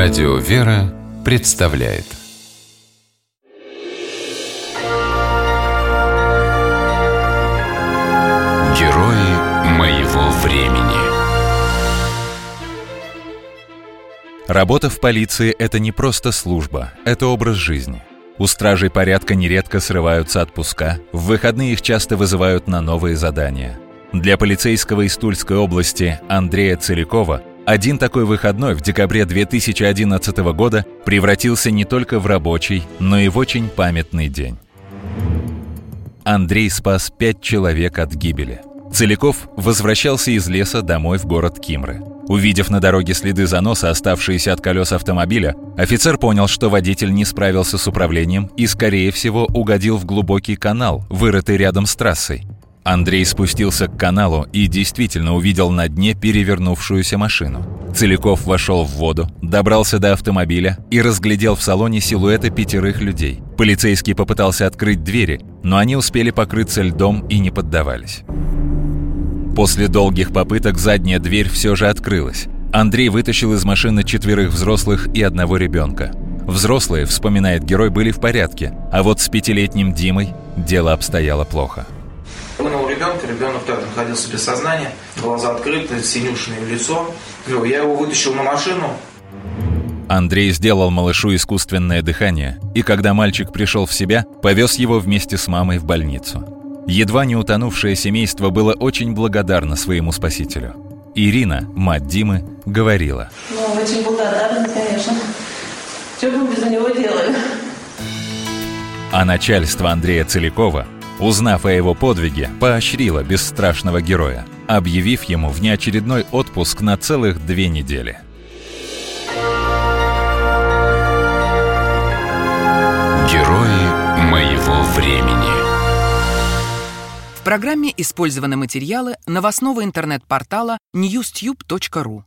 Радио «Вера» представляет Герои моего времени Работа в полиции – это не просто служба, это образ жизни. У стражей порядка нередко срываются отпуска, в выходные их часто вызывают на новые задания. Для полицейского из Тульской области Андрея Целикова один такой выходной в декабре 2011 года превратился не только в рабочий, но и в очень памятный день. Андрей спас пять человек от гибели. Целиков возвращался из леса домой в город Кимры. Увидев на дороге следы заноса, оставшиеся от колес автомобиля, офицер понял, что водитель не справился с управлением и, скорее всего, угодил в глубокий канал, вырытый рядом с трассой. Андрей спустился к каналу и действительно увидел на дне перевернувшуюся машину. Целиков вошел в воду, добрался до автомобиля и разглядел в салоне силуэты пятерых людей. Полицейский попытался открыть двери, но они успели покрыться льдом и не поддавались. После долгих попыток задняя дверь все же открылась. Андрей вытащил из машины четверых взрослых и одного ребенка. Взрослые, вспоминает герой, были в порядке, а вот с пятилетним Димой дело обстояло плохо. Ребенка, ребенок так находился без сознания, глаза открыты, синюшное лицо. Ну, я его вытащил на машину. Андрей сделал малышу искусственное дыхание, и когда мальчик пришел в себя, повез его вместе с мамой в больницу. Едва не утонувшее семейство было очень благодарно своему спасителю. Ирина, мать Димы, говорила. Ну, очень благодарны, конечно. Что бы мы без него делали? А начальство Андрея Целикова узнав о его подвиге, поощрила бесстрашного героя, объявив ему внеочередной отпуск на целых две недели. Герои моего времени В программе использованы материалы новостного интернет-портала newstube.ru.